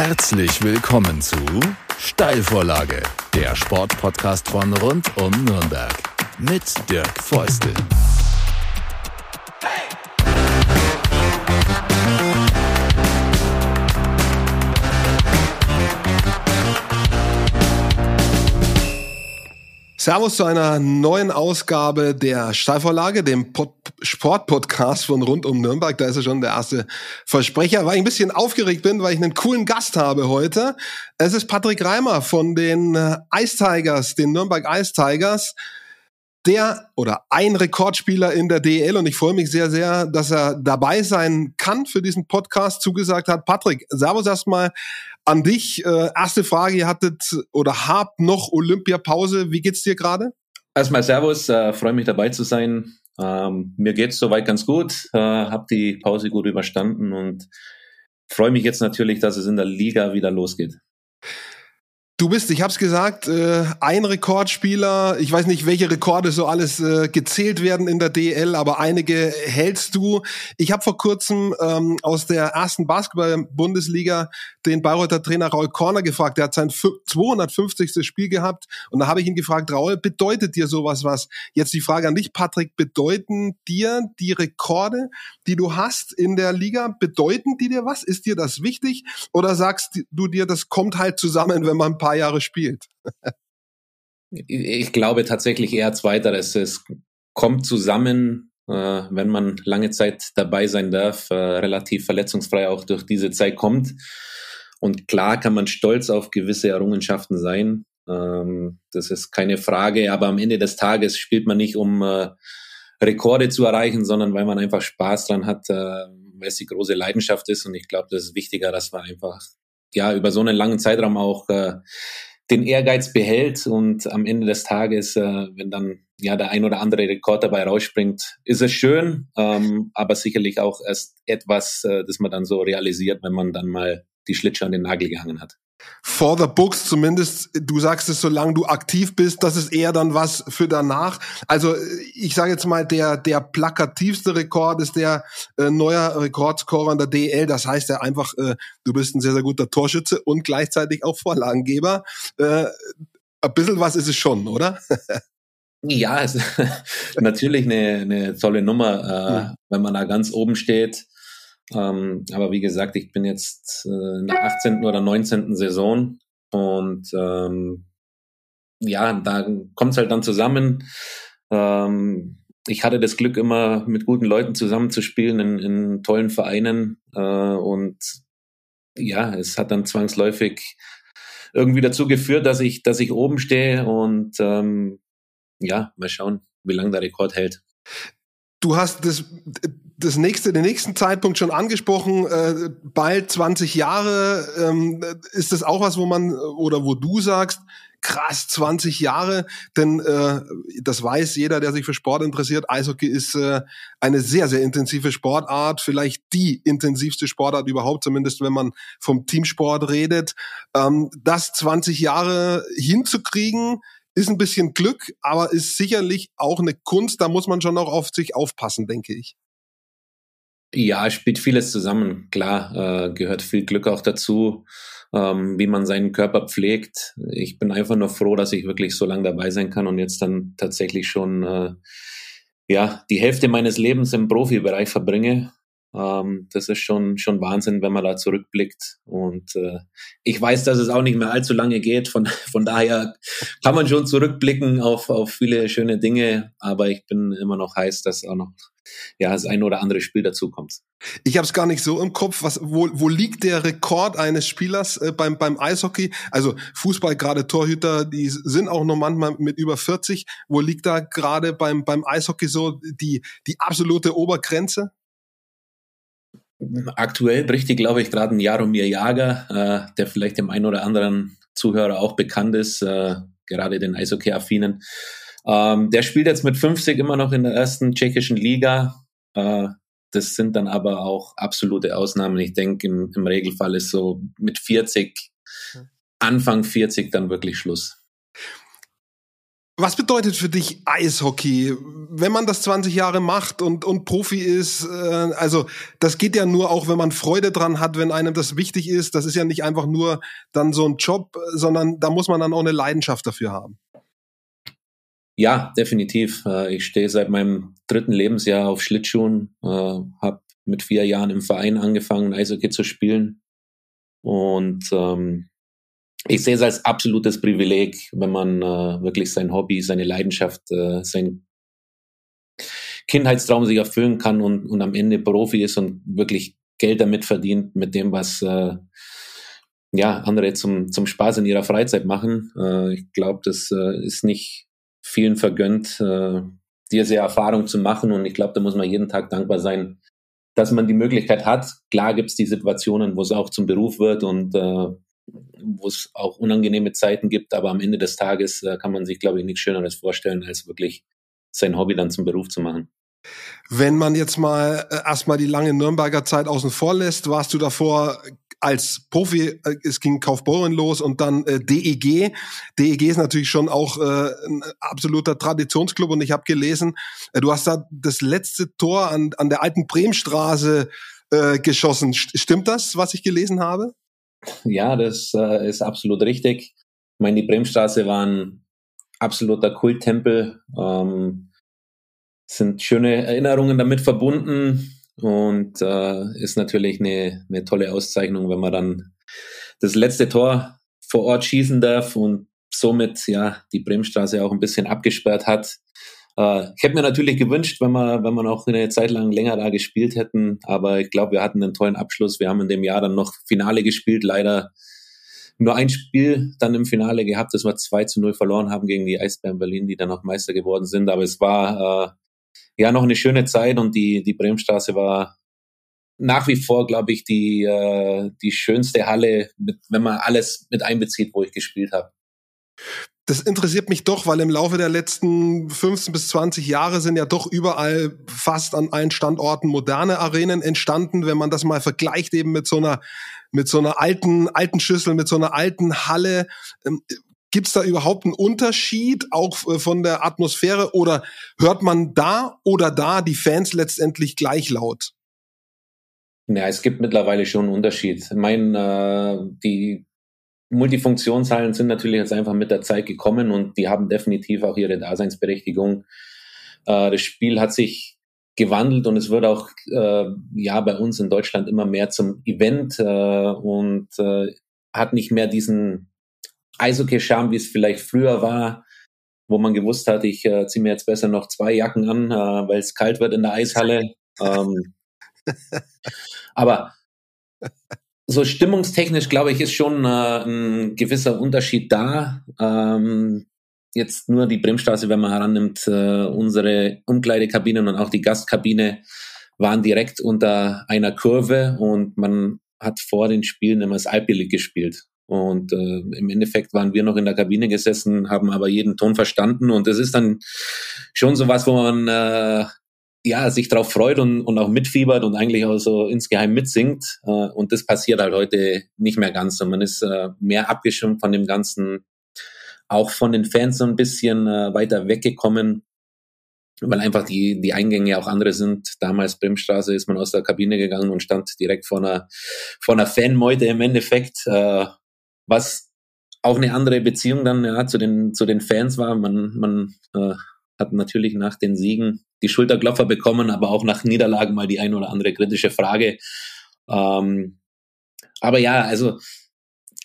Herzlich willkommen zu Steilvorlage, der Sportpodcast von rund um Nürnberg mit Dirk Feustel. Servus zu einer neuen Ausgabe der Steilvorlage, dem Pod Sportpodcast von rund um Nürnberg. Da ist ja schon der erste Versprecher, weil ich ein bisschen aufgeregt bin, weil ich einen coolen Gast habe heute. Es ist Patrick Reimer von den äh, Ice Tigers, den Nürnberg Ice Tigers der oder ein Rekordspieler in der DL und ich freue mich sehr, sehr, dass er dabei sein kann für diesen Podcast zugesagt hat. Patrick, Servus erstmal an dich. Äh, erste Frage, ihr hattet oder habt noch Olympiapause. Wie geht's dir gerade? Erstmal Servus, äh, freue mich dabei zu sein. Ähm, mir geht's soweit ganz gut, äh, habe die Pause gut überstanden und freue mich jetzt natürlich, dass es in der Liga wieder losgeht. Du bist, ich habe es gesagt, äh, ein Rekordspieler. Ich weiß nicht, welche Rekorde so alles äh, gezählt werden in der DL, aber einige hältst du. Ich habe vor kurzem ähm, aus der ersten Basketball-Bundesliga den Bayreuther Trainer Raul Korner gefragt. Der hat sein 250. Spiel gehabt und da habe ich ihn gefragt, Raul, bedeutet dir sowas was? Jetzt die Frage an dich, Patrick, bedeuten dir die Rekorde, die du hast in der Liga, bedeuten die dir was? Ist dir das wichtig? Oder sagst du dir, das kommt halt zusammen, wenn man ein paar paar Jahre spielt. ich glaube tatsächlich eher zweiteres. Es kommt zusammen, äh, wenn man lange Zeit dabei sein darf, äh, relativ verletzungsfrei auch durch diese Zeit kommt. Und klar kann man stolz auf gewisse Errungenschaften sein. Ähm, das ist keine Frage. Aber am Ende des Tages spielt man nicht, um äh, Rekorde zu erreichen, sondern weil man einfach Spaß dran hat, weil es die große Leidenschaft ist. Und ich glaube, das ist wichtiger, dass man einfach ja über so einen langen Zeitraum auch äh, den Ehrgeiz behält und am Ende des Tages, äh, wenn dann ja der ein oder andere Rekord dabei rausspringt, ist es schön, ähm, aber sicherlich auch erst etwas, äh, das man dann so realisiert, wenn man dann mal die Schlitsche an den Nagel gehangen hat for the books zumindest, du sagst es, solange du aktiv bist, das ist eher dann was für danach. Also ich sage jetzt mal, der, der plakativste Rekord ist der äh, neuer Rekordscorer in der DL. Das heißt ja einfach, äh, du bist ein sehr, sehr guter Torschütze und gleichzeitig auch Vorlagengeber. Äh, ein bisschen was ist es schon, oder? ja, es ist natürlich eine, eine tolle Nummer, äh, ja. wenn man da ganz oben steht ähm, aber wie gesagt, ich bin jetzt äh, in der 18. oder 19. Saison und ähm, ja, da kommt es halt dann zusammen. Ähm, ich hatte das Glück, immer mit guten Leuten zusammenzuspielen in, in tollen Vereinen äh, und ja, es hat dann zwangsläufig irgendwie dazu geführt, dass ich, dass ich oben stehe und ähm, ja, mal schauen, wie lange der Rekord hält. Du hast das, das nächste, den nächsten Zeitpunkt schon angesprochen, äh, bald 20 Jahre. Ähm, ist das auch was, wo man oder wo du sagst, krass, 20 Jahre, denn äh, das weiß jeder, der sich für Sport interessiert. Eishockey ist äh, eine sehr, sehr intensive Sportart, vielleicht die intensivste Sportart überhaupt, zumindest wenn man vom Teamsport redet. Ähm, das 20 Jahre hinzukriegen, ist ein bisschen Glück, aber ist sicherlich auch eine Kunst. Da muss man schon noch auf sich aufpassen, denke ich. Ja, spielt vieles zusammen. Klar, äh, gehört viel Glück auch dazu, ähm, wie man seinen Körper pflegt. Ich bin einfach nur froh, dass ich wirklich so lange dabei sein kann und jetzt dann tatsächlich schon äh, ja die Hälfte meines Lebens im Profibereich verbringe. Ähm, das ist schon, schon Wahnsinn, wenn man da zurückblickt. Und äh, ich weiß, dass es auch nicht mehr allzu lange geht. Von, von daher kann man schon zurückblicken auf, auf viele schöne Dinge. Aber ich bin immer noch heiß, dass auch noch ja, das ein oder andere Spiel dazu kommt. Ich habe es gar nicht so im Kopf. Was, wo, wo liegt der Rekord eines Spielers äh, beim, beim Eishockey? Also Fußball, gerade Torhüter, die sind auch noch manchmal mit über 40. Wo liegt da gerade beim, beim Eishockey so die, die absolute Obergrenze? Aktuell bricht die, glaube ich, gerade ein Jaromir Jager, äh, der vielleicht dem einen oder anderen Zuhörer auch bekannt ist, äh, gerade den Eishockey-Affinen. Ähm, der spielt jetzt mit 50 immer noch in der ersten tschechischen Liga. Äh, das sind dann aber auch absolute Ausnahmen. Ich denke, im, im Regelfall ist so mit 40, Anfang 40 dann wirklich Schluss. Was bedeutet für dich Eishockey? Wenn man das 20 Jahre macht und, und Profi ist, äh, also das geht ja nur auch, wenn man Freude dran hat, wenn einem das wichtig ist. Das ist ja nicht einfach nur dann so ein Job, sondern da muss man dann auch eine Leidenschaft dafür haben. Ja, definitiv. Äh, ich stehe seit meinem dritten Lebensjahr auf Schlittschuhen, äh, habe mit vier Jahren im Verein angefangen, Eishockey zu spielen. Und ähm, ich sehe es als absolutes Privileg, wenn man äh, wirklich sein Hobby, seine Leidenschaft, äh, sein Kindheitstraum sich erfüllen kann und, und am Ende Profi ist und wirklich Geld damit verdient, mit dem, was äh, ja, andere zum, zum Spaß in ihrer Freizeit machen. Äh, ich glaube, das äh, ist nicht vielen vergönnt, äh, diese Erfahrung zu machen. Und ich glaube, da muss man jeden Tag dankbar sein, dass man die Möglichkeit hat. Klar gibt es die Situationen, wo es auch zum Beruf wird und äh, wo es auch unangenehme Zeiten gibt, aber am Ende des Tages äh, kann man sich, glaube ich, nichts Schöneres vorstellen, als wirklich sein Hobby dann zum Beruf zu machen. Wenn man jetzt mal äh, erstmal die lange Nürnberger Zeit außen vor lässt, warst du davor als Profi, äh, es ging Kaufbeuren los und dann äh, DEG. DEG ist natürlich schon auch äh, ein absoluter Traditionsclub und ich habe gelesen, äh, du hast da das letzte Tor an, an der alten Bremstraße äh, geschossen. Stimmt das, was ich gelesen habe? Ja, das äh, ist absolut richtig. Ich meine, die Bremstraße war ein absoluter Kulttempel. Ähm, sind schöne Erinnerungen damit verbunden und äh, ist natürlich eine, eine tolle Auszeichnung, wenn man dann das letzte Tor vor Ort schießen darf und somit ja die Bremstraße auch ein bisschen abgesperrt hat. Äh, ich hätte mir natürlich gewünscht, wenn wir, wenn wir noch eine Zeit lang länger da gespielt hätten, aber ich glaube, wir hatten einen tollen Abschluss. Wir haben in dem Jahr dann noch Finale gespielt, leider nur ein Spiel dann im Finale gehabt, das wir 2 zu 0 verloren haben gegen die Eisbären Berlin, die dann noch Meister geworden sind. Aber es war äh, ja noch eine schöne Zeit und die, die Bremstraße war nach wie vor, glaube ich, die, äh, die schönste Halle, mit, wenn man alles mit einbezieht, wo ich gespielt habe das interessiert mich doch, weil im Laufe der letzten 15 bis 20 Jahre sind ja doch überall fast an allen Standorten moderne Arenen entstanden. Wenn man das mal vergleicht eben mit so einer, mit so einer alten, alten Schüssel, mit so einer alten Halle, ähm, Gibt es da überhaupt einen Unterschied, auch äh, von der Atmosphäre, oder hört man da oder da die Fans letztendlich gleich laut? Ja, es gibt mittlerweile schon einen Unterschied. Ich meine, äh, die Multifunktionshallen sind natürlich jetzt einfach mit der Zeit gekommen und die haben definitiv auch ihre Daseinsberechtigung. Äh, das Spiel hat sich gewandelt und es wird auch äh, ja bei uns in Deutschland immer mehr zum Event äh, und äh, hat nicht mehr diesen Eishockey-Charme, wie es vielleicht früher war, wo man gewusst hat, ich äh, ziehe mir jetzt besser noch zwei Jacken an, äh, weil es kalt wird in der Eishalle. Ähm, aber so stimmungstechnisch, glaube ich, ist schon äh, ein gewisser Unterschied da. Ähm, jetzt nur die Bremstraße, wenn man herannimmt, äh, unsere Umkleidekabinen und auch die Gastkabine waren direkt unter einer Kurve und man hat vor den Spielen immer das Alpilic gespielt. Und äh, im Endeffekt waren wir noch in der Kabine gesessen, haben aber jeden Ton verstanden. Und es ist dann schon so was, wo man äh, ja, sich darauf freut und, und auch mitfiebert und eigentlich auch so insgeheim mitsingt. Äh, und das passiert halt heute nicht mehr ganz. Und man ist äh, mehr abgeschirmt von dem Ganzen, auch von den Fans so ein bisschen äh, weiter weggekommen, weil einfach die, die Eingänge auch andere sind. Damals Bremstraße ist man aus der Kabine gegangen und stand direkt vor einer, vor einer Fanmeute im Endeffekt, äh, was auch eine andere Beziehung dann ja, zu, den, zu den Fans war. Man, man äh, hat natürlich nach den Siegen die Schulterklopfer bekommen, aber auch nach Niederlagen mal die ein oder andere kritische Frage. Ähm, aber ja, also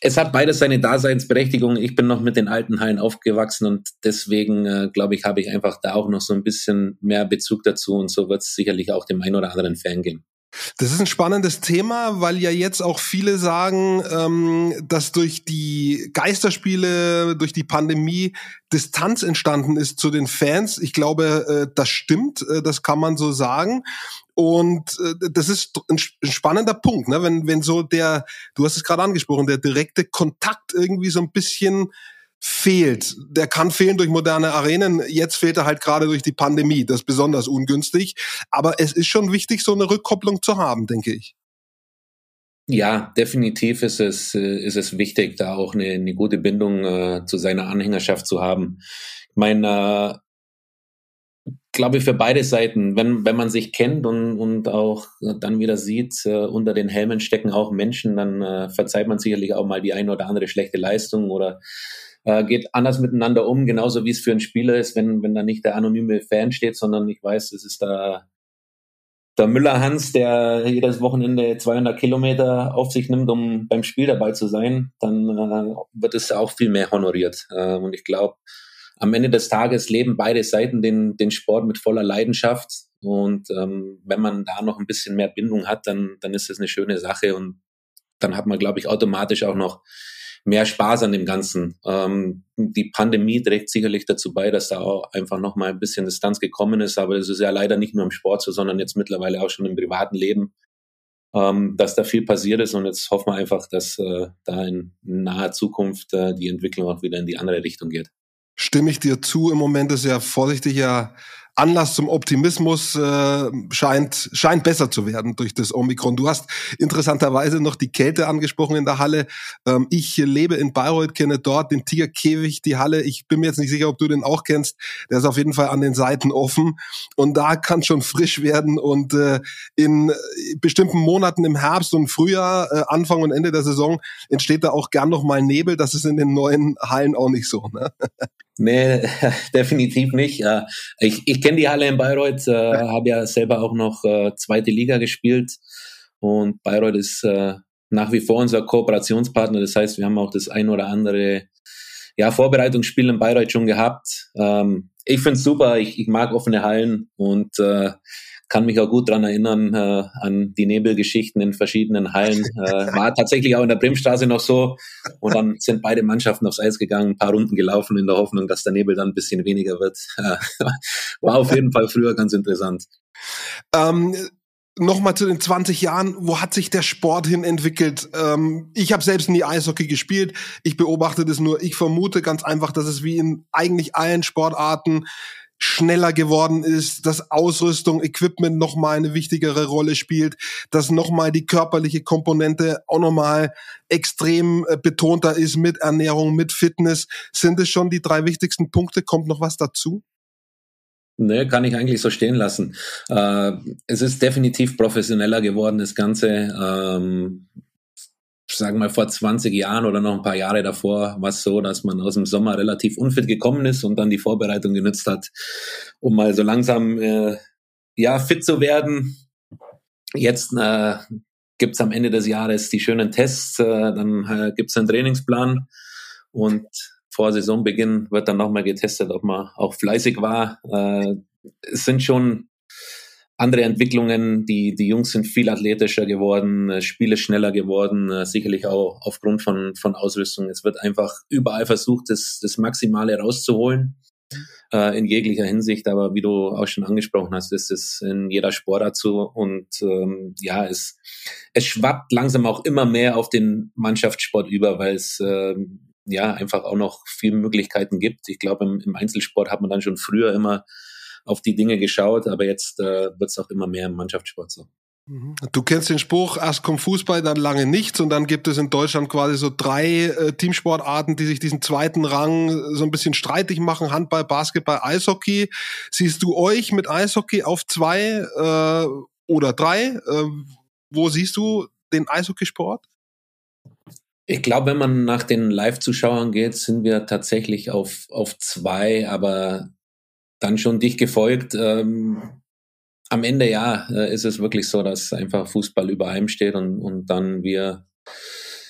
es hat beides seine Daseinsberechtigung. Ich bin noch mit den alten Hallen aufgewachsen und deswegen äh, glaube ich, habe ich einfach da auch noch so ein bisschen mehr Bezug dazu und so wird es sicherlich auch dem einen oder anderen Fan gehen. Das ist ein spannendes Thema, weil ja jetzt auch viele sagen, ähm, dass durch die Geisterspiele, durch die Pandemie Distanz entstanden ist zu den Fans. Ich glaube, äh, das stimmt, äh, das kann man so sagen. Und äh, das ist ein, spannender Punkt, ne? wenn, wenn so der, du hast es gerade angesprochen, der direkte Kontakt irgendwie so ein bisschen fehlt. Der kann fehlen durch moderne Arenen. Jetzt fehlt er halt gerade durch die Pandemie. Das ist besonders ungünstig. Aber es ist schon wichtig, so eine Rückkopplung zu haben, denke ich. Ja, definitiv ist es, äh, ist es wichtig, da auch eine, eine gute Bindung äh, zu seiner Anhängerschaft zu haben. Ich meine, äh, glaube ich, für beide Seiten, wenn, wenn man sich kennt und, und auch dann wieder sieht, äh, unter den Helmen stecken auch Menschen, dann äh, verzeiht man sicherlich auch mal die eine oder andere schlechte Leistung oder äh, geht anders miteinander um, genauso wie es für einen Spieler ist, wenn, wenn da nicht der anonyme Fan steht, sondern ich weiß, es ist da der Müller Hans, der jedes Wochenende 200 Kilometer auf sich nimmt, um beim Spiel dabei zu sein, dann äh, wird es auch viel mehr honoriert. Äh, und ich glaube, am Ende des Tages leben beide Seiten den, den Sport mit voller Leidenschaft. Und ähm, wenn man da noch ein bisschen mehr Bindung hat, dann, dann ist das eine schöne Sache. Und dann hat man, glaube ich, automatisch auch noch mehr Spaß an dem Ganzen. Ähm, die Pandemie trägt sicherlich dazu bei, dass da auch einfach noch mal ein bisschen Distanz gekommen ist, aber es ist ja leider nicht nur im Sport so, sondern jetzt mittlerweile auch schon im privaten Leben, ähm, dass da viel passiert ist und jetzt hoffen wir einfach, dass äh, da in naher Zukunft äh, die Entwicklung auch wieder in die andere Richtung geht. Stimme ich dir zu, im Moment ist ja vorsichtiger Anlass zum Optimismus äh, scheint, scheint besser zu werden durch das Omikron. Du hast interessanterweise noch die Kälte angesprochen in der Halle. Ähm, ich lebe in Bayreuth, kenne dort den Tigerkäfig, die Halle. Ich bin mir jetzt nicht sicher, ob du den auch kennst. Der ist auf jeden Fall an den Seiten offen. Und da kann schon frisch werden. Und äh, in bestimmten Monaten im Herbst und Frühjahr, äh, Anfang und Ende der Saison, entsteht da auch gern noch mal Nebel. Das ist in den neuen Hallen auch nicht so. Ne? Nee, definitiv nicht. Ich, ich kenne die Halle in Bayreuth, äh, habe ja selber auch noch äh, zweite Liga gespielt und Bayreuth ist äh, nach wie vor unser Kooperationspartner. Das heißt, wir haben auch das ein oder andere ja, Vorbereitungsspiel in Bayreuth schon gehabt. Ähm, ich finde es super, ich, ich mag offene Hallen und äh, kann mich auch gut dran erinnern äh, an die Nebelgeschichten in verschiedenen Hallen. Äh, war tatsächlich auch in der Bremstraße noch so. Und dann sind beide Mannschaften aufs Eis gegangen, ein paar Runden gelaufen in der Hoffnung, dass der Nebel dann ein bisschen weniger wird. war auf jeden Fall früher ganz interessant. Ähm Nochmal zu den 20 Jahren, wo hat sich der Sport hin entwickelt? Ähm, ich habe selbst nie Eishockey gespielt, ich beobachte das nur. Ich vermute ganz einfach, dass es wie in eigentlich allen Sportarten schneller geworden ist, dass Ausrüstung, Equipment nochmal eine wichtigere Rolle spielt, dass nochmal die körperliche Komponente auch nochmal extrem äh, betonter ist mit Ernährung, mit Fitness. Sind es schon die drei wichtigsten Punkte? Kommt noch was dazu? Nee, kann ich eigentlich so stehen lassen. Äh, es ist definitiv professioneller geworden, das Ganze. Ähm, sagen wir mal vor 20 Jahren oder noch ein paar Jahre davor war es so, dass man aus dem Sommer relativ unfit gekommen ist und dann die Vorbereitung genützt hat, um mal so langsam äh, ja fit zu werden. Jetzt äh, gibt am Ende des Jahres die schönen Tests, äh, dann äh, gibt einen Trainingsplan und vor Saisonbeginn wird dann nochmal getestet, ob man auch fleißig war. Äh, es sind schon andere Entwicklungen. Die, die Jungs sind viel athletischer geworden, äh, Spiele schneller geworden, äh, sicherlich auch aufgrund von, von Ausrüstung. Es wird einfach überall versucht, das, das Maximale rauszuholen äh, in jeglicher Hinsicht. Aber wie du auch schon angesprochen hast, ist es in jeder Sportart so. Und ähm, ja, es, es schwappt langsam auch immer mehr auf den Mannschaftssport über, weil es ähm, ja einfach auch noch viele Möglichkeiten gibt. Ich glaube, im, im Einzelsport hat man dann schon früher immer auf die Dinge geschaut, aber jetzt äh, wird es auch immer mehr im Mannschaftssport so. Mhm. Du kennst den Spruch, erst kommt Fußball, dann lange nichts und dann gibt es in Deutschland quasi so drei äh, Teamsportarten, die sich diesen zweiten Rang so ein bisschen streitig machen, Handball, Basketball, Eishockey. Siehst du euch mit Eishockey auf zwei äh, oder drei? Äh, wo siehst du den Eishockeysport? Ich glaube, wenn man nach den Live-Zuschauern geht, sind wir tatsächlich auf, auf zwei, aber dann schon dich gefolgt. Ähm, am Ende ja, äh, ist es wirklich so, dass einfach Fußball über allem steht und, und dann wir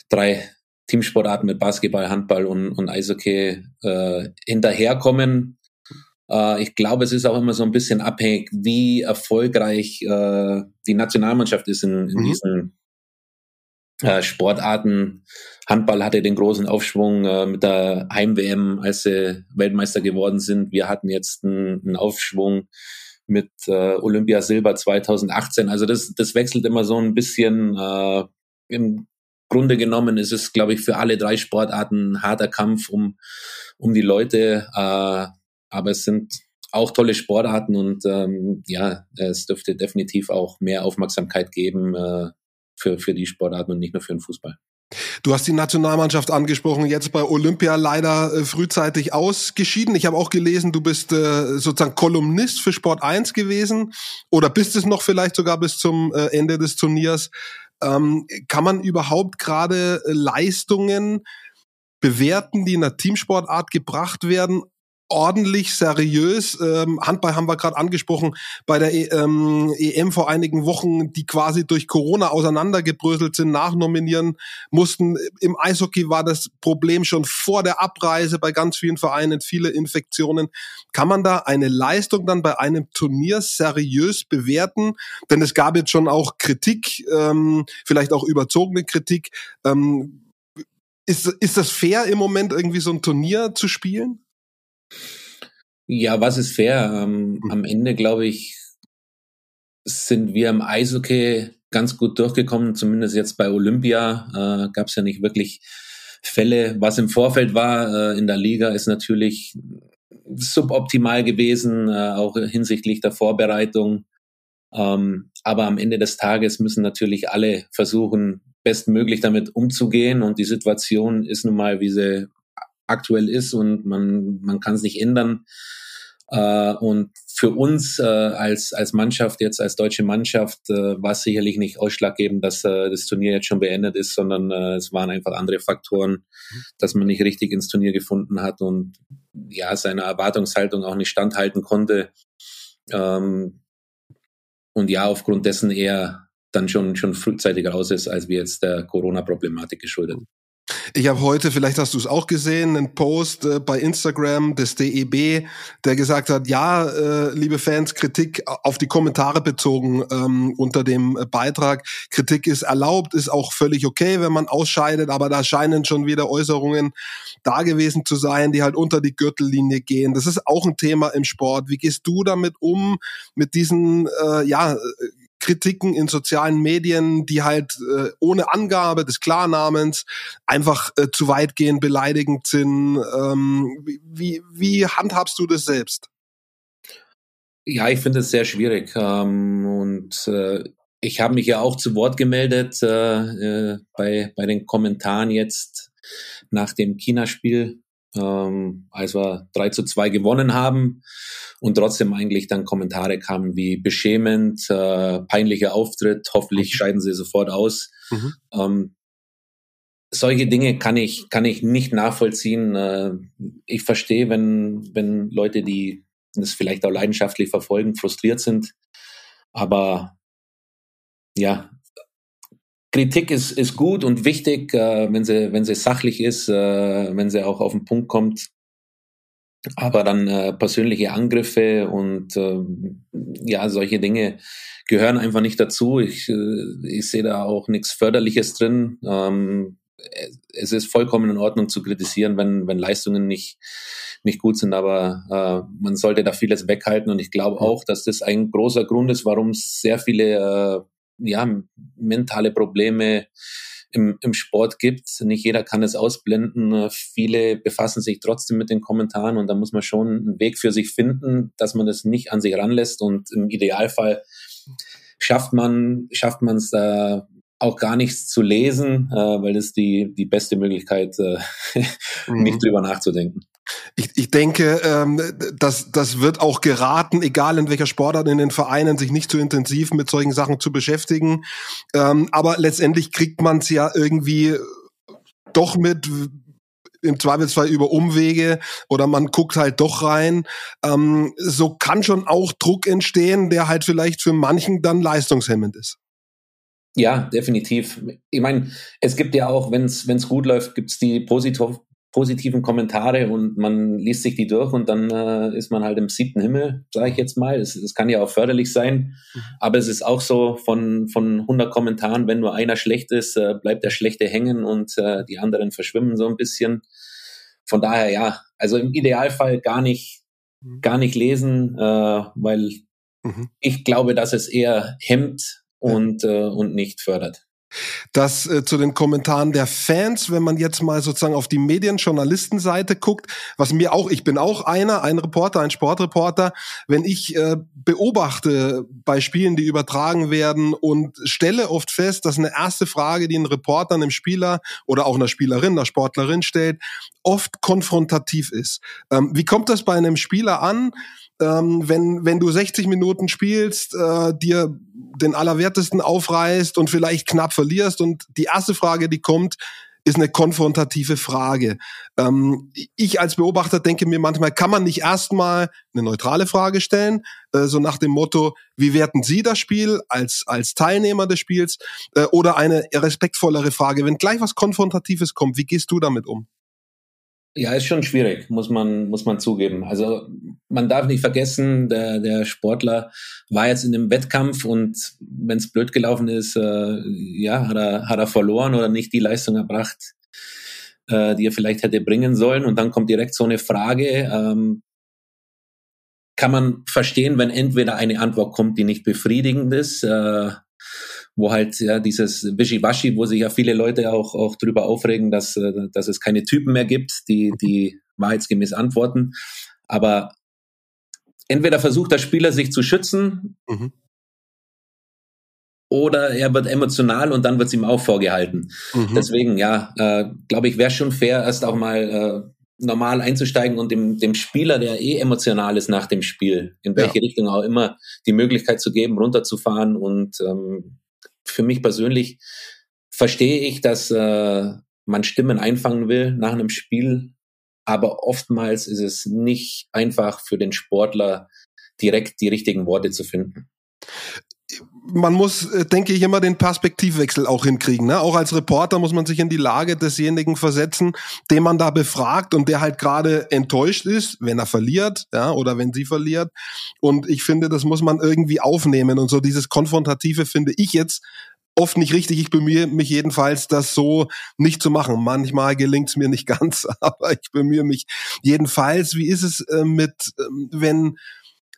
drei Teamsportarten mit Basketball, Handball und, und Eishockey äh, hinterherkommen. Äh, ich glaube, es ist auch immer so ein bisschen abhängig, wie erfolgreich äh, die Nationalmannschaft ist in, in mhm. diesen Sportarten. Handball hatte den großen Aufschwung äh, mit der Heim-WM, als sie Weltmeister geworden sind. Wir hatten jetzt einen, Aufschwung mit äh, Olympia Silber 2018. Also das, das wechselt immer so ein bisschen. Äh, Im Grunde genommen ist es, glaube ich, für alle drei Sportarten ein harter Kampf um, um die Leute. Äh, aber es sind auch tolle Sportarten und ähm, ja, es dürfte definitiv auch mehr Aufmerksamkeit geben. Äh, für, für die Sportarten und nicht nur für den Fußball. Du hast die Nationalmannschaft angesprochen, jetzt bei Olympia leider äh, frühzeitig ausgeschieden. Ich habe auch gelesen, du bist äh, sozusagen Kolumnist für Sport 1 gewesen oder bist es noch vielleicht sogar bis zum äh, Ende des Turniers. Ähm, kann man überhaupt gerade äh, Leistungen bewerten, die in einer Teamsportart gebracht werden, ordentlich, seriös. Ähm, Handball haben wir gerade angesprochen bei der e ähm, EM vor einigen Wochen, die quasi durch Corona auseinandergebröselt sind, nachnominieren mussten. Im Eishockey war das Problem schon vor der Abreise bei ganz vielen Vereinen, viele Infektionen. Kann man da eine Leistung dann bei einem Turnier seriös bewerten? Denn es gab jetzt schon auch Kritik, ähm, vielleicht auch überzogene Kritik. Ähm, ist, ist das fair im Moment irgendwie so ein Turnier zu spielen? Ja, was ist fair? Ähm, mhm. Am Ende, glaube ich, sind wir im Eishockey ganz gut durchgekommen, zumindest jetzt bei Olympia äh, gab es ja nicht wirklich Fälle. Was im Vorfeld war äh, in der Liga, ist natürlich suboptimal gewesen, äh, auch hinsichtlich der Vorbereitung. Ähm, aber am Ende des Tages müssen natürlich alle versuchen, bestmöglich damit umzugehen. Und die Situation ist nun mal, wie sie aktuell ist und man, man kann es nicht ändern. Äh, und für uns äh, als, als Mannschaft, jetzt als deutsche Mannschaft, äh, war es sicherlich nicht ausschlaggebend, dass äh, das Turnier jetzt schon beendet ist, sondern äh, es waren einfach andere Faktoren, mhm. dass man nicht richtig ins Turnier gefunden hat und ja, seiner Erwartungshaltung auch nicht standhalten konnte. Ähm, und ja, aufgrund dessen eher dann schon, schon frühzeitig raus ist, als wir jetzt der Corona-Problematik geschuldet. Ich habe heute, vielleicht hast du es auch gesehen, einen Post äh, bei Instagram des DEB, der gesagt hat, ja, äh, liebe Fans, Kritik auf die Kommentare bezogen ähm, unter dem Beitrag. Kritik ist erlaubt, ist auch völlig okay, wenn man ausscheidet, aber da scheinen schon wieder Äußerungen da gewesen zu sein, die halt unter die Gürtellinie gehen. Das ist auch ein Thema im Sport. Wie gehst du damit um, mit diesen, äh, ja, Kritiken in sozialen Medien, die halt äh, ohne Angabe des Klarnamens einfach äh, zu weitgehend beleidigend sind. Ähm, wie, wie handhabst du das selbst? Ja, ich finde es sehr schwierig. Ähm, und äh, ich habe mich ja auch zu Wort gemeldet äh, äh, bei, bei den Kommentaren jetzt nach dem China-Spiel, ähm, als wir 3 zu 2 gewonnen haben und trotzdem eigentlich dann Kommentare kamen wie beschämend, äh, peinlicher Auftritt, hoffentlich mhm. scheiden sie sofort aus. Mhm. Ähm, solche Dinge kann ich, kann ich nicht nachvollziehen. Äh, ich verstehe, wenn, wenn Leute, die das vielleicht auch leidenschaftlich verfolgen, frustriert sind. Aber ja, Kritik ist, ist gut und wichtig, äh, wenn sie, wenn sie sachlich ist, äh, wenn sie auch auf den Punkt kommt. Aber dann äh, persönliche Angriffe und äh, ja, solche Dinge gehören einfach nicht dazu. Ich, äh, ich sehe da auch nichts Förderliches drin. Ähm, es ist vollkommen in Ordnung zu kritisieren, wenn, wenn Leistungen nicht, nicht gut sind, aber äh, man sollte da vieles weghalten. Und ich glaube auch, dass das ein großer Grund ist, warum sehr viele äh, ja, mentale Probleme im, im Sport gibt. Nicht jeder kann es ausblenden. Viele befassen sich trotzdem mit den Kommentaren und da muss man schon einen Weg für sich finden, dass man das nicht an sich ranlässt und im Idealfall schafft man schafft man es da auch gar nichts zu lesen, äh, weil das die die beste Möglichkeit, äh, mhm. nicht drüber nachzudenken. Ich, ich denke, ähm, das, das wird auch geraten, egal in welcher Sportart in den Vereinen, sich nicht zu intensiv mit solchen Sachen zu beschäftigen. Ähm, aber letztendlich kriegt man es ja irgendwie doch mit im Zweifelsfall über Umwege oder man guckt halt doch rein. Ähm, so kann schon auch Druck entstehen, der halt vielleicht für manchen dann leistungshemmend ist. Ja, definitiv. Ich meine, es gibt ja auch, wenn es gut läuft, gibt es die positiv, positiven Kommentare und man liest sich die durch und dann äh, ist man halt im siebten Himmel, sage ich jetzt mal. Es, es kann ja auch förderlich sein, mhm. aber es ist auch so von, von 100 Kommentaren, wenn nur einer schlecht ist, äh, bleibt der Schlechte hängen und äh, die anderen verschwimmen so ein bisschen. Von daher ja, also im Idealfall gar nicht, mhm. gar nicht lesen, äh, weil mhm. ich glaube, dass es eher hemmt und, äh, und nicht fördert. Dass äh, zu den Kommentaren der Fans, wenn man jetzt mal sozusagen auf die Medienjournalistenseite guckt, was mir auch, ich bin auch einer, ein Reporter, ein Sportreporter, wenn ich äh, beobachte bei Spielen, die übertragen werden und stelle oft fest, dass eine erste Frage, die ein Reporter einem Spieler oder auch einer Spielerin, einer Sportlerin stellt, oft konfrontativ ist. Ähm, wie kommt das bei einem Spieler an? Ähm, wenn, wenn du 60 Minuten spielst, äh, dir den Allerwertesten aufreißt und vielleicht knapp verlierst und die erste Frage, die kommt, ist eine konfrontative Frage. Ähm, ich als Beobachter denke mir manchmal, kann man nicht erstmal eine neutrale Frage stellen, äh, so nach dem Motto, wie werten Sie das Spiel als, als Teilnehmer des Spiels, äh, oder eine respektvollere Frage, wenn gleich was Konfrontatives kommt, wie gehst du damit um? Ja, ist schon schwierig, muss man, muss man zugeben. Also man darf nicht vergessen, der, der Sportler war jetzt in einem Wettkampf und wenn es blöd gelaufen ist, äh, ja, hat er, hat er verloren oder nicht die Leistung erbracht, äh, die er vielleicht hätte bringen sollen. Und dann kommt direkt so eine Frage. Ähm, kann man verstehen, wenn entweder eine Antwort kommt, die nicht befriedigend ist, äh, wo halt ja dieses Wischiwaschi, wo sich ja viele Leute auch, auch drüber aufregen, dass, äh, dass es keine Typen mehr gibt, die, die wahrheitsgemäß antworten. Aber entweder versucht der Spieler sich zu schützen mhm. oder er wird emotional und dann wird es ihm auch vorgehalten. Mhm. Deswegen, ja, äh, glaube ich, wäre schon fair, erst auch mal äh, normal einzusteigen und dem, dem Spieler, der eh emotional ist nach dem Spiel, in welche ja. Richtung auch immer, die Möglichkeit zu geben, runterzufahren und ähm, für mich persönlich verstehe ich, dass äh, man Stimmen einfangen will nach einem Spiel, aber oftmals ist es nicht einfach für den Sportler direkt die richtigen Worte zu finden man muss, äh, denke ich, immer den Perspektivwechsel auch hinkriegen. Ne? Auch als Reporter muss man sich in die Lage desjenigen versetzen, den man da befragt und der halt gerade enttäuscht ist, wenn er verliert, ja, oder wenn sie verliert. Und ich finde, das muss man irgendwie aufnehmen. Und so dieses Konfrontative finde ich jetzt oft nicht richtig. Ich bemühe mich jedenfalls, das so nicht zu machen. Manchmal gelingt es mir nicht ganz, aber ich bemühe mich jedenfalls. Wie ist es äh, mit, äh, wenn,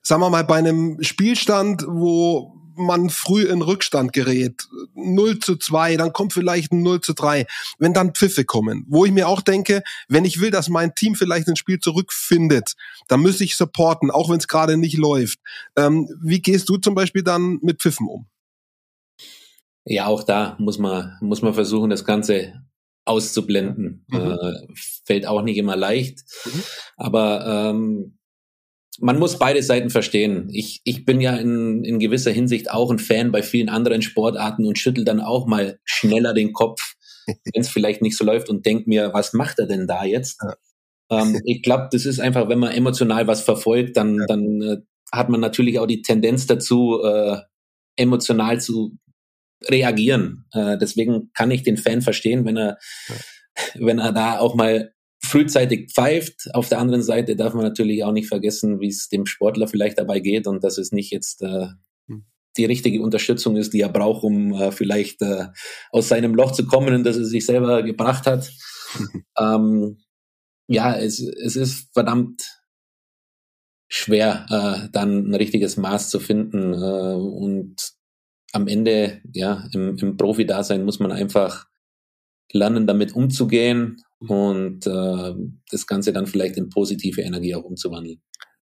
sagen wir mal, bei einem Spielstand, wo man früh in Rückstand gerät, 0 zu 2, dann kommt vielleicht ein 0 zu 3, wenn dann Pfiffe kommen, wo ich mir auch denke, wenn ich will, dass mein Team vielleicht ein Spiel zurückfindet, dann muss ich supporten, auch wenn es gerade nicht läuft. Ähm, wie gehst du zum Beispiel dann mit Pfiffen um? Ja, auch da muss man, muss man versuchen, das Ganze auszublenden. Mhm. Äh, fällt auch nicht immer leicht. Mhm. Aber ähm, man muss beide Seiten verstehen. Ich, ich bin ja in, in gewisser Hinsicht auch ein Fan bei vielen anderen Sportarten und schüttel dann auch mal schneller den Kopf, wenn es vielleicht nicht so läuft und denk mir, was macht er denn da jetzt? Ja. Ähm, ich glaube, das ist einfach, wenn man emotional was verfolgt, dann, ja. dann äh, hat man natürlich auch die Tendenz dazu, äh, emotional zu reagieren. Äh, deswegen kann ich den Fan verstehen, wenn er, ja. wenn er da auch mal frühzeitig pfeift. Auf der anderen Seite darf man natürlich auch nicht vergessen, wie es dem Sportler vielleicht dabei geht und dass es nicht jetzt äh, hm. die richtige Unterstützung ist, die er braucht, um äh, vielleicht äh, aus seinem Loch zu kommen und dass er sich selber gebracht hat. ähm, ja, es, es ist verdammt schwer, äh, dann ein richtiges Maß zu finden. Äh, und am Ende, ja, im, im Profi-Dasein muss man einfach lernen, damit umzugehen und äh, das Ganze dann vielleicht in positive Energie auch umzuwandeln.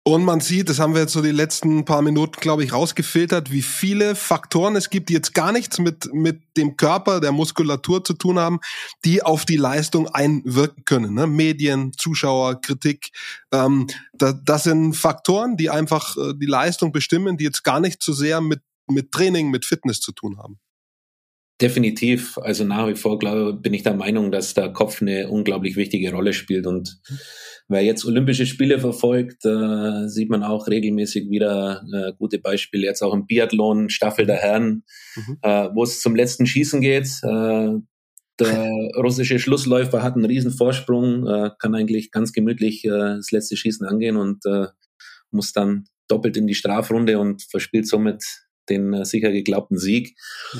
Und man sieht, das haben wir jetzt so die letzten paar Minuten, glaube ich, rausgefiltert, wie viele Faktoren es gibt, die jetzt gar nichts mit, mit dem Körper, der Muskulatur zu tun haben, die auf die Leistung einwirken können. Ne? Medien, Zuschauer, Kritik. Ähm, da, das sind Faktoren, die einfach äh, die Leistung bestimmen, die jetzt gar nicht so sehr mit, mit Training, mit Fitness zu tun haben. Definitiv. Also nach wie vor glaube, bin ich der Meinung, dass der Kopf eine unglaublich wichtige Rolle spielt. Und wer jetzt Olympische Spiele verfolgt, äh, sieht man auch regelmäßig wieder äh, gute Beispiele. Jetzt auch im Biathlon, Staffel der Herren, mhm. äh, wo es zum letzten Schießen geht. Äh, der russische Schlussläufer hat einen riesen Vorsprung, äh, kann eigentlich ganz gemütlich äh, das letzte Schießen angehen und muss dann doppelt in die Strafrunde und verspielt somit den sicher geglaubten Sieg. Mhm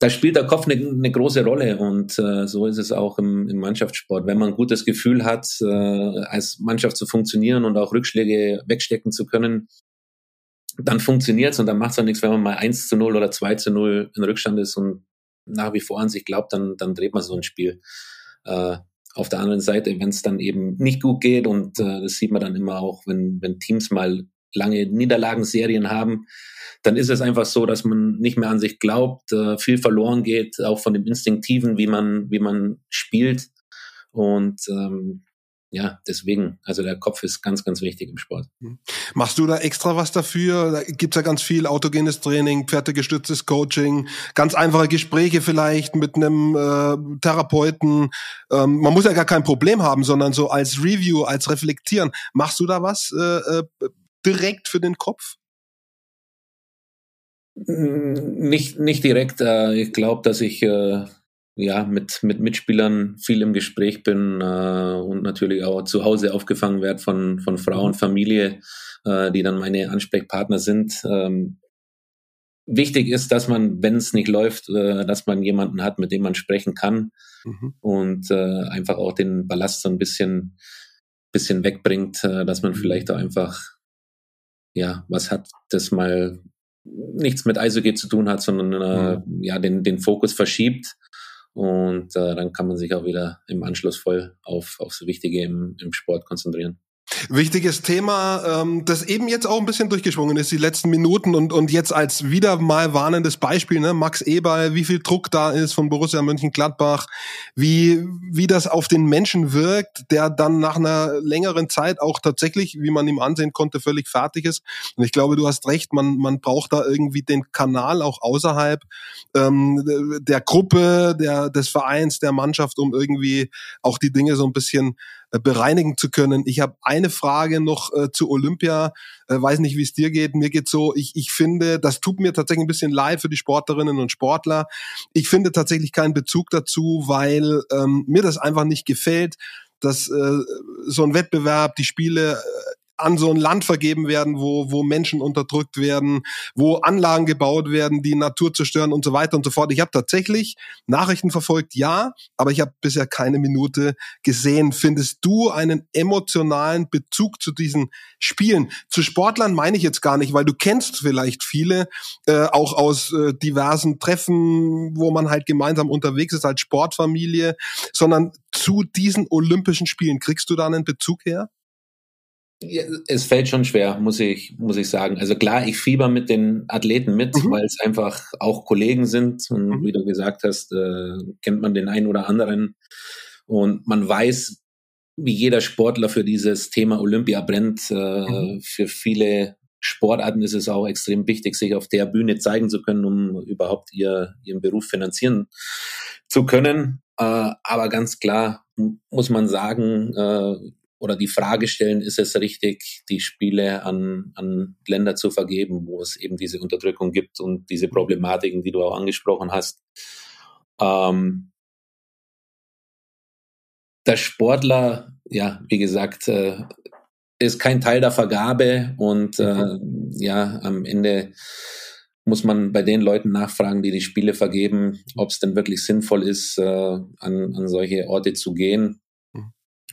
da spielt der Kopf eine, eine große Rolle und äh, so ist es auch im, im, Mannschaftssport. Wenn man ein gutes Gefühl hat, äh, als Mannschaft zu funktionieren und auch Rückschläge wegstecken zu können, dann funktioniert es und dann macht es auch nichts, wenn man mal 1 zu 0 oder 2 zu 0 in Rückstand ist und nach wie vor an sich glaubt, dann, dann dreht man so ein Spiel. Äh, auf der anderen Seite, wenn es dann eben nicht gut geht, und äh, das sieht man dann immer auch, wenn, wenn Teams mal lange Niederlagenserien haben, dann ist es einfach so, dass man nicht mehr an sich glaubt, äh, viel verloren geht, auch von dem Instinktiven, wie man, wie man spielt. Und ähm, ja, deswegen, also der Kopf ist ganz, ganz wichtig im Sport. Hm. Machst du da extra was dafür? Da gibt's ja ganz viel autogenes Training, pferdegestütztes Coaching, ganz einfache Gespräche vielleicht mit einem äh, Therapeuten. Ähm, man muss ja gar kein Problem haben, sondern so als Review, als Reflektieren. Machst du da was äh, äh direkt für den Kopf? Nicht, nicht direkt. Äh, ich glaube, dass ich äh, ja, mit, mit Mitspielern viel im Gespräch bin äh, und natürlich auch zu Hause aufgefangen werde von, von Frau und Familie, äh, die dann meine Ansprechpartner sind. Ähm, wichtig ist, dass man, wenn es nicht läuft, äh, dass man jemanden hat, mit dem man sprechen kann mhm. und äh, einfach auch den Ballast so ein bisschen, bisschen wegbringt, äh, dass man mhm. vielleicht auch einfach ja was hat, das mal nichts mit Eishockey zu tun hat, sondern äh, mhm. ja den, den Fokus verschiebt und äh, dann kann man sich auch wieder im Anschluss voll auf, auf so Wichtige im, im Sport konzentrieren. Wichtiges Thema, ähm, das eben jetzt auch ein bisschen durchgeschwungen ist, die letzten Minuten und, und jetzt als wieder mal warnendes Beispiel, ne, Max Eberl, wie viel Druck da ist von Borussia Mönchengladbach, wie, wie das auf den Menschen wirkt, der dann nach einer längeren Zeit auch tatsächlich, wie man ihm ansehen konnte, völlig fertig ist. Und ich glaube, du hast recht, man, man braucht da irgendwie den Kanal auch außerhalb ähm, der Gruppe, der, des Vereins, der Mannschaft, um irgendwie auch die Dinge so ein bisschen bereinigen zu können. Ich habe eine Frage noch äh, zu Olympia. Äh, weiß nicht, wie es dir geht. Mir geht so, ich, ich finde, das tut mir tatsächlich ein bisschen leid für die Sportlerinnen und Sportler. Ich finde tatsächlich keinen Bezug dazu, weil ähm, mir das einfach nicht gefällt dass äh, so ein Wettbewerb, die Spiele äh, an so ein Land vergeben werden, wo, wo Menschen unterdrückt werden, wo Anlagen gebaut werden, die Natur zerstören und so weiter und so fort. Ich habe tatsächlich Nachrichten verfolgt, ja, aber ich habe bisher keine Minute gesehen. Findest du einen emotionalen Bezug zu diesen Spielen? Zu Sportlern meine ich jetzt gar nicht, weil du kennst vielleicht viele, äh, auch aus äh, diversen Treffen, wo man halt gemeinsam unterwegs ist als Sportfamilie, sondern zu diesen Olympischen Spielen. Kriegst du da einen Bezug her? Es fällt schon schwer, muss ich, muss ich sagen. Also klar, ich fieber mit den Athleten mit, mhm. weil es einfach auch Kollegen sind. Und mhm. wie du gesagt hast, äh, kennt man den einen oder anderen. Und man weiß, wie jeder Sportler für dieses Thema Olympia brennt. Äh, mhm. Für viele Sportarten ist es auch extrem wichtig, sich auf der Bühne zeigen zu können, um überhaupt ihr, ihren Beruf finanzieren zu können. Äh, aber ganz klar muss man sagen, äh, oder die Frage stellen, ist es richtig, die Spiele an, an Länder zu vergeben, wo es eben diese Unterdrückung gibt und diese Problematiken, die du auch angesprochen hast. Ähm, der Sportler, ja, wie gesagt, äh, ist kein Teil der Vergabe und äh, mhm. ja, am Ende muss man bei den Leuten nachfragen, die die Spiele vergeben, ob es denn wirklich sinnvoll ist, äh, an, an solche Orte zu gehen.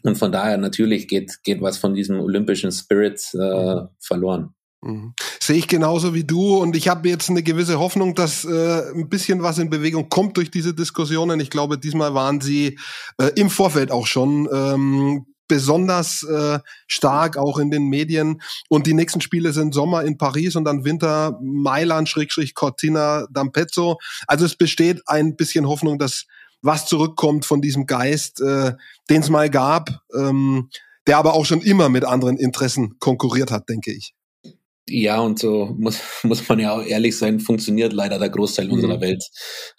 Und von daher natürlich geht, geht was von diesem olympischen Spirit äh, mhm. verloren. Mhm. Sehe ich genauso wie du und ich habe jetzt eine gewisse Hoffnung, dass äh, ein bisschen was in Bewegung kommt durch diese Diskussionen. Ich glaube, diesmal waren sie äh, im Vorfeld auch schon ähm, besonders äh, stark, auch in den Medien. Und die nächsten Spiele sind Sommer in Paris und dann Winter Mailand, Schrägstrich Cortina d'Ampezzo. Also es besteht ein bisschen Hoffnung, dass was zurückkommt von diesem Geist, äh, den es mal gab, ähm, der aber auch schon immer mit anderen Interessen konkurriert hat, denke ich. Ja, und so muss, muss man ja auch ehrlich sein, funktioniert leider der Großteil mhm. unserer Welt,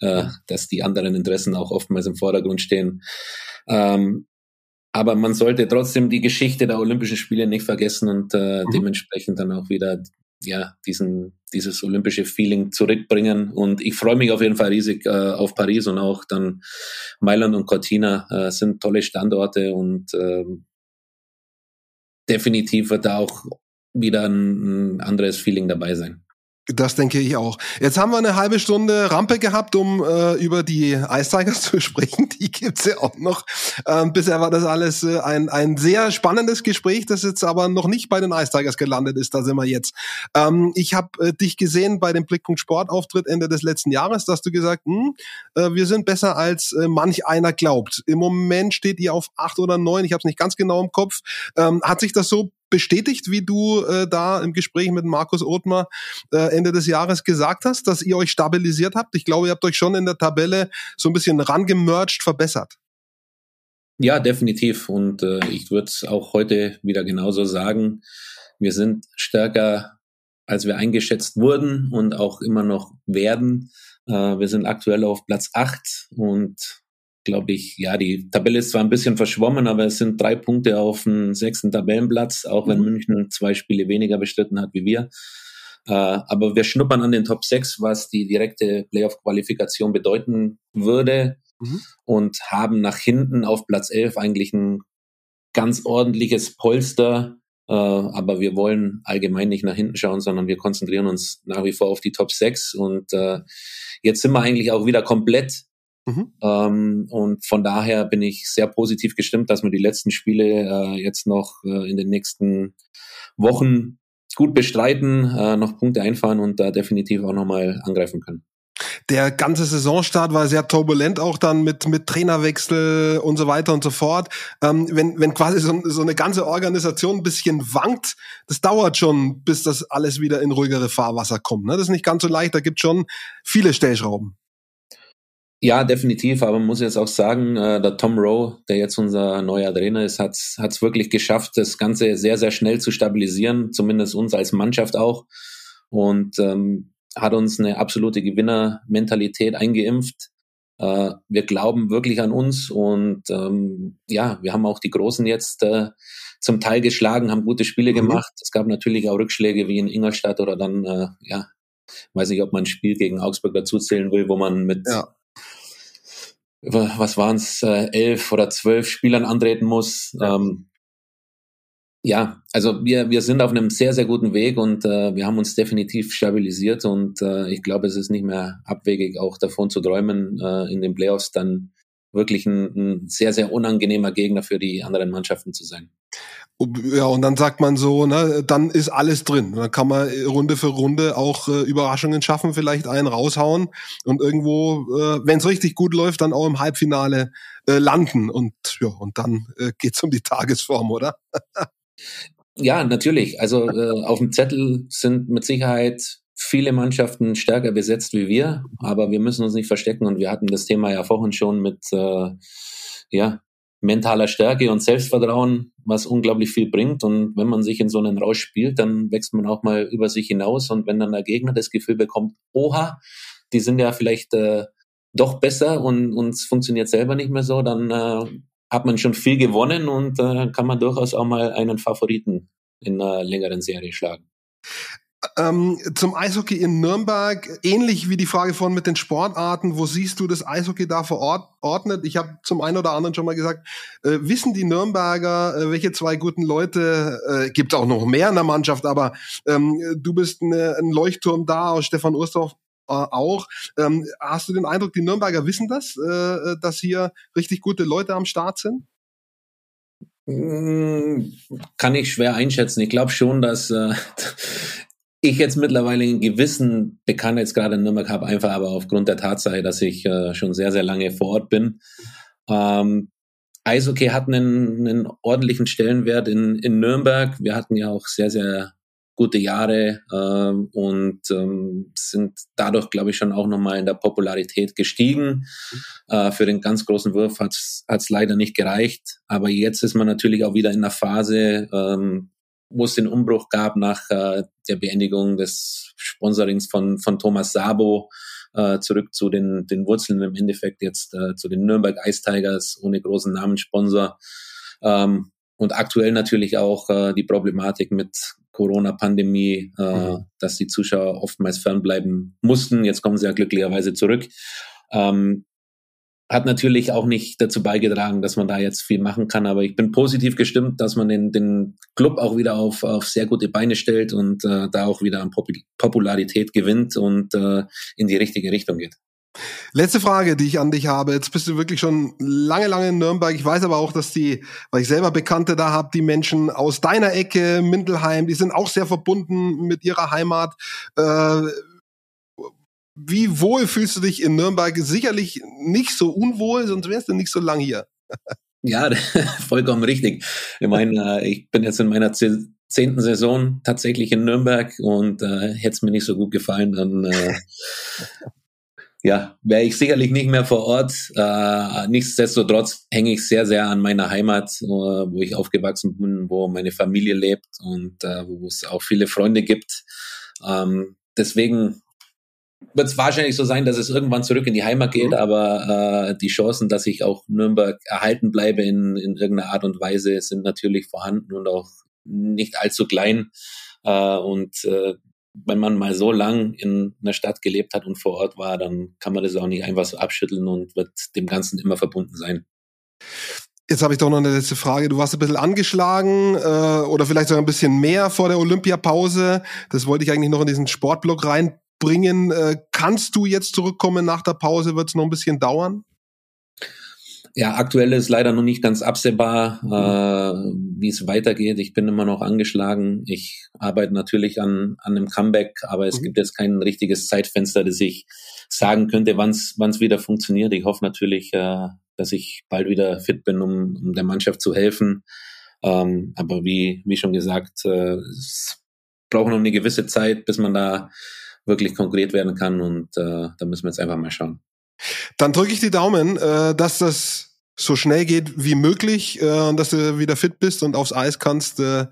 äh, dass die anderen Interessen auch oftmals im Vordergrund stehen. Ähm, aber man sollte trotzdem die Geschichte der Olympischen Spiele nicht vergessen und äh, mhm. dementsprechend dann auch wieder ja, diesen, dieses olympische Feeling zurückbringen. Und ich freue mich auf jeden Fall riesig äh, auf Paris und auch dann Mailand und Cortina äh, sind tolle Standorte und äh, definitiv wird da auch wieder ein, ein anderes Feeling dabei sein. Das denke ich auch. Jetzt haben wir eine halbe Stunde Rampe gehabt, um äh, über die Ice Tigers zu sprechen. Die gibt's ja auch noch. Ähm, bisher war das alles äh, ein, ein sehr spannendes Gespräch, das jetzt aber noch nicht bei den Ice Tigers gelandet ist. Da sind wir jetzt. Ähm, ich habe äh, dich gesehen bei dem Blickpunkt Sportauftritt Ende des letzten Jahres, dass du gesagt, hm, äh, wir sind besser als äh, manch einer glaubt. Im Moment steht ihr auf acht oder neun. Ich habe es nicht ganz genau im Kopf. Ähm, hat sich das so bestätigt, wie du äh, da im Gespräch mit Markus Othmar äh, Ende des Jahres gesagt hast, dass ihr euch stabilisiert habt? Ich glaube, ihr habt euch schon in der Tabelle so ein bisschen rangemerged, verbessert. Ja, definitiv. Und äh, ich würde es auch heute wieder genauso sagen. Wir sind stärker, als wir eingeschätzt wurden und auch immer noch werden. Äh, wir sind aktuell auf Platz acht und glaube ich, ja, die Tabelle ist zwar ein bisschen verschwommen, aber es sind drei Punkte auf dem sechsten Tabellenplatz, auch wenn mhm. München zwei Spiele weniger bestritten hat wie wir. Äh, aber wir schnuppern an den Top 6, was die direkte Playoff-Qualifikation bedeuten würde mhm. und haben nach hinten auf Platz 11 eigentlich ein ganz ordentliches Polster. Äh, aber wir wollen allgemein nicht nach hinten schauen, sondern wir konzentrieren uns nach wie vor auf die Top 6 und äh, jetzt sind wir eigentlich auch wieder komplett Mhm. Ähm, und von daher bin ich sehr positiv gestimmt, dass wir die letzten Spiele äh, jetzt noch äh, in den nächsten Wochen gut bestreiten, äh, noch Punkte einfahren und da definitiv auch nochmal angreifen können. Der ganze Saisonstart war sehr turbulent, auch dann mit, mit Trainerwechsel und so weiter und so fort. Ähm, wenn, wenn quasi so, so eine ganze Organisation ein bisschen wankt, das dauert schon, bis das alles wieder in ruhigere Fahrwasser kommt. Ne? Das ist nicht ganz so leicht, da gibt schon viele Stellschrauben. Ja, definitiv. Aber man muss jetzt auch sagen, äh, der Tom Rowe, der jetzt unser neuer Trainer ist, hat es wirklich geschafft, das Ganze sehr, sehr schnell zu stabilisieren, zumindest uns als Mannschaft auch. Und ähm, hat uns eine absolute Gewinnermentalität eingeimpft. Äh, wir glauben wirklich an uns und ähm, ja, wir haben auch die Großen jetzt äh, zum Teil geschlagen, haben gute Spiele mhm. gemacht. Es gab natürlich auch Rückschläge wie in Ingolstadt oder dann, äh, ja, weiß nicht, ob man ein Spiel gegen Augsburg dazuzählen will, wo man mit ja was waren es, äh, elf oder zwölf Spielern antreten muss. Ja. Ähm, ja, also wir, wir sind auf einem sehr, sehr guten Weg und äh, wir haben uns definitiv stabilisiert und äh, ich glaube, es ist nicht mehr abwegig, auch davon zu träumen, äh, in den Playoffs dann wirklich ein, ein sehr, sehr unangenehmer Gegner für die anderen Mannschaften zu sein. Ja, und dann sagt man so, ne, dann ist alles drin. Dann kann man Runde für Runde auch äh, Überraschungen schaffen, vielleicht einen raushauen und irgendwo, äh, wenn es richtig gut läuft, dann auch im Halbfinale äh, landen. Und ja, und dann äh, geht's um die Tagesform, oder? ja, natürlich. Also äh, auf dem Zettel sind mit Sicherheit viele Mannschaften stärker besetzt wie wir, aber wir müssen uns nicht verstecken und wir hatten das Thema ja vorhin schon mit äh, ja, mentaler Stärke und Selbstvertrauen, was unglaublich viel bringt. Und wenn man sich in so einen Rausch spielt, dann wächst man auch mal über sich hinaus. Und wenn dann der Gegner das Gefühl bekommt, oha, die sind ja vielleicht äh, doch besser und uns funktioniert selber nicht mehr so, dann äh, hat man schon viel gewonnen und äh, kann man durchaus auch mal einen Favoriten in einer längeren Serie schlagen. Ähm, zum Eishockey in Nürnberg, ähnlich wie die Frage von mit den Sportarten, wo siehst du das Eishockey da verordnet? Ich habe zum einen oder anderen schon mal gesagt, äh, wissen die Nürnberger, äh, welche zwei guten Leute, äh, gibt auch noch mehr in der Mannschaft, aber ähm, du bist eine, ein Leuchtturm da, Stefan Ursdorf äh, auch. Ähm, hast du den Eindruck, die Nürnberger wissen das, äh, dass hier richtig gute Leute am Start sind? Hm, kann ich schwer einschätzen. Ich glaube schon, dass äh, ich jetzt mittlerweile einen gewissen Bekanntheitsgrad in Nürnberg habe, einfach aber aufgrund der Tatsache, dass ich äh, schon sehr, sehr lange vor Ort bin. Ähm, Eishockey hat einen, einen ordentlichen Stellenwert in, in Nürnberg. Wir hatten ja auch sehr, sehr gute Jahre ähm, und ähm, sind dadurch, glaube ich, schon auch nochmal in der Popularität gestiegen. Äh, für den ganz großen Wurf hat es leider nicht gereicht. Aber jetzt ist man natürlich auch wieder in der Phase, ähm, wo es den Umbruch gab nach äh, der Beendigung des Sponsorings von, von Thomas Sabo, äh, zurück zu den, den Wurzeln im Endeffekt jetzt äh, zu den Nürnberg Ice Tigers ohne großen Namenssponsor. Ähm, und aktuell natürlich auch äh, die Problematik mit Corona-Pandemie, äh, mhm. dass die Zuschauer oftmals fernbleiben mussten. Jetzt kommen sie ja glücklicherweise zurück. Ähm, hat natürlich auch nicht dazu beigetragen, dass man da jetzt viel machen kann. Aber ich bin positiv gestimmt, dass man den, den Club auch wieder auf, auf sehr gute Beine stellt und äh, da auch wieder an Popularität gewinnt und äh, in die richtige Richtung geht. Letzte Frage, die ich an dich habe. Jetzt bist du wirklich schon lange, lange in Nürnberg. Ich weiß aber auch, dass die, weil ich selber Bekannte da habe, die Menschen aus deiner Ecke, Mindelheim, die sind auch sehr verbunden mit ihrer Heimat. Äh, wie wohl fühlst du dich in Nürnberg? Sicherlich nicht so unwohl, sonst wärst du nicht so lang hier. Ja, vollkommen richtig. Ich meine, äh, ich bin jetzt in meiner zehnten Saison tatsächlich in Nürnberg und äh, hätte es mir nicht so gut gefallen, dann äh, ja, wäre ich sicherlich nicht mehr vor Ort. Äh, nichtsdestotrotz hänge ich sehr, sehr an meiner Heimat, äh, wo ich aufgewachsen bin, wo meine Familie lebt und äh, wo es auch viele Freunde gibt. Ähm, deswegen wird es wahrscheinlich so sein, dass es irgendwann zurück in die Heimat geht, mhm. aber äh, die Chancen, dass ich auch Nürnberg erhalten bleibe in, in irgendeiner Art und Weise, sind natürlich vorhanden und auch nicht allzu klein. Äh, und äh, wenn man mal so lang in einer Stadt gelebt hat und vor Ort war, dann kann man das auch nicht einfach so abschütteln und wird dem Ganzen immer verbunden sein. Jetzt habe ich doch noch eine letzte Frage. Du warst ein bisschen angeschlagen äh, oder vielleicht sogar ein bisschen mehr vor der Olympiapause. Das wollte ich eigentlich noch in diesen Sportblock rein bringen. Äh, kannst du jetzt zurückkommen nach der Pause? Wird es noch ein bisschen dauern? Ja, aktuell ist leider noch nicht ganz absehbar, äh, wie es weitergeht. Ich bin immer noch angeschlagen. Ich arbeite natürlich an, an einem Comeback, aber es mhm. gibt jetzt kein richtiges Zeitfenster, das ich sagen könnte, wann es wieder funktioniert. Ich hoffe natürlich, äh, dass ich bald wieder fit bin, um, um der Mannschaft zu helfen. Ähm, aber wie, wie schon gesagt, äh, es braucht noch eine gewisse Zeit, bis man da wirklich konkret werden kann. Und äh, da müssen wir jetzt einfach mal schauen. Dann drücke ich die Daumen, äh, dass das so schnell geht wie möglich äh, und dass du wieder fit bist und aufs Eis kannst, äh,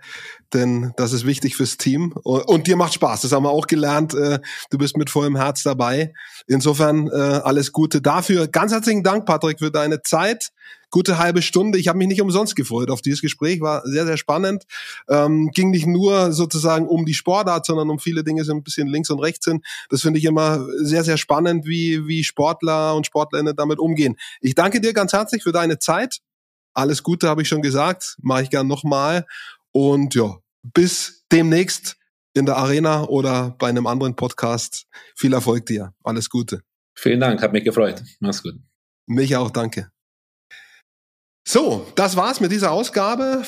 denn das ist wichtig fürs Team und, und dir macht Spaß. Das haben wir auch gelernt. Äh, du bist mit vollem Herz dabei. Insofern äh, alles Gute dafür. Ganz herzlichen Dank, Patrick, für deine Zeit gute halbe Stunde. Ich habe mich nicht umsonst gefreut auf dieses Gespräch, war sehr, sehr spannend. Ähm, ging nicht nur sozusagen um die Sportart, sondern um viele Dinge, die ein bisschen links und rechts sind. Das finde ich immer sehr, sehr spannend, wie, wie Sportler und Sportlerinnen damit umgehen. Ich danke dir ganz herzlich für deine Zeit. Alles Gute habe ich schon gesagt, mache ich gern nochmal. Und ja, bis demnächst in der Arena oder bei einem anderen Podcast. Viel Erfolg dir. Alles Gute. Vielen Dank, hat mich gefreut. Mach's gut. Mich auch, danke. So, das war's mit dieser Ausgabe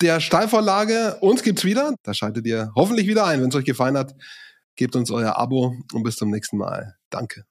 der Steilvorlage. Uns gibt's wieder. Da schaltet ihr hoffentlich wieder ein. Wenn es euch gefallen hat, gebt uns euer Abo und bis zum nächsten Mal. Danke.